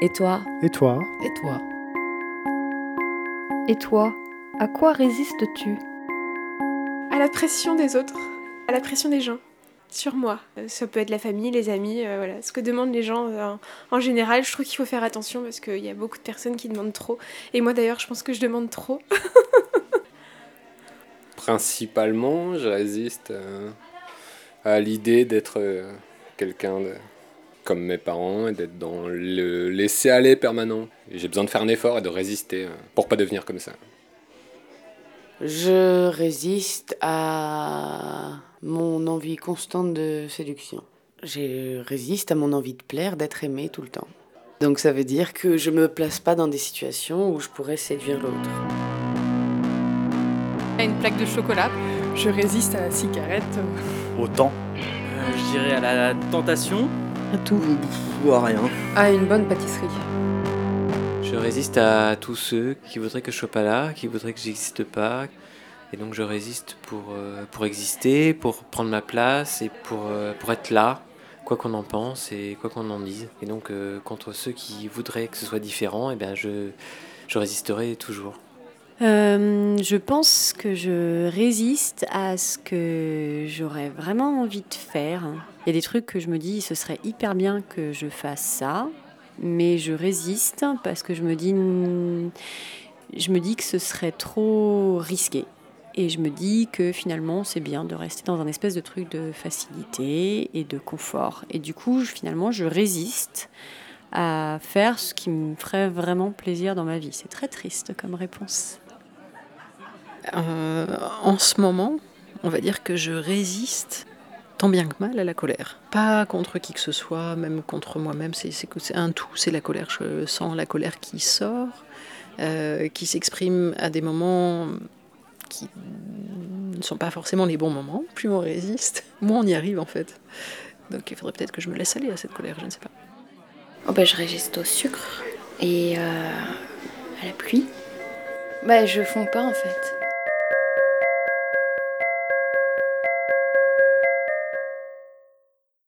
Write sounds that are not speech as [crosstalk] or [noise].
Et toi Et toi Et toi Et toi À quoi résistes-tu À la pression des autres, à la pression des gens, sur moi. Ça peut être la famille, les amis, euh, voilà. Ce que demandent les gens euh, en- général, je trouve qu'il faut faire attention parce qu'il y a beaucoup de personnes qui demandent trop. Et moi d'ailleurs, je pense que je demande trop. [laughs] Principalement, je résiste euh, à l'idée d'être quelqu'un de- comme mes parents et d'être dans le laisser-aller permanent. Et J'ai besoin de faire un effort et de résister euh, pour pas devenir comme ça. Je résiste à mon envie constante de séduction. Je résiste à mon envie de plaire, d'être aimé tout le temps. Donc ça veut dire que je me place pas dans des situations où je pourrais séduire l'autre. À une plaque de chocolat. Je résiste à la cigarette. Autant. Euh, je dirais à la tentation. À tout. Ou à rien. À une bonne pâtisserie. Je résiste à tous ceux qui voudraient que je sois pas là, qui voudraient que j'existe pas. Et donc je résiste pour, euh, pour exister, pour prendre ma place et pour, euh, pour être là, quoi qu'on en pense et quoi qu'on en dise. Et donc euh, contre ceux qui voudraient que ce soit différent, eh bien je, je résisterai toujours. Euh, je pense que je résiste à ce que j'aurais vraiment envie de faire. Il y a des trucs que je me dis, ce serait hyper bien que je fasse ça, mais je résiste parce que je me dis, hmm, que ce serait trop risqué. Et je me dis que finalement, c'est bien de rester dans un espèce de truc de facilité et de confort. Et du coup, finalement, je résiste à faire ce qui me ferait vraiment plaisir dans ma vie. C'est très triste comme réponse. Euh, en ce moment, on va dire que je résiste tant bien que mal à la colère. Pas contre qui que ce soit, même contre moi-même. C'est un tout, c'est la colère. Je sens la colère qui sort, euh, qui s'exprime à des moments qui ne sont pas forcément les bons moments. Plus on résiste, [laughs] moins on y arrive en fait. Donc il faudrait peut-être que je me laisse aller à cette colère, je ne sais pas. Oh bah, je résiste au sucre et euh, à la pluie. Bah, je fonds pas en fait.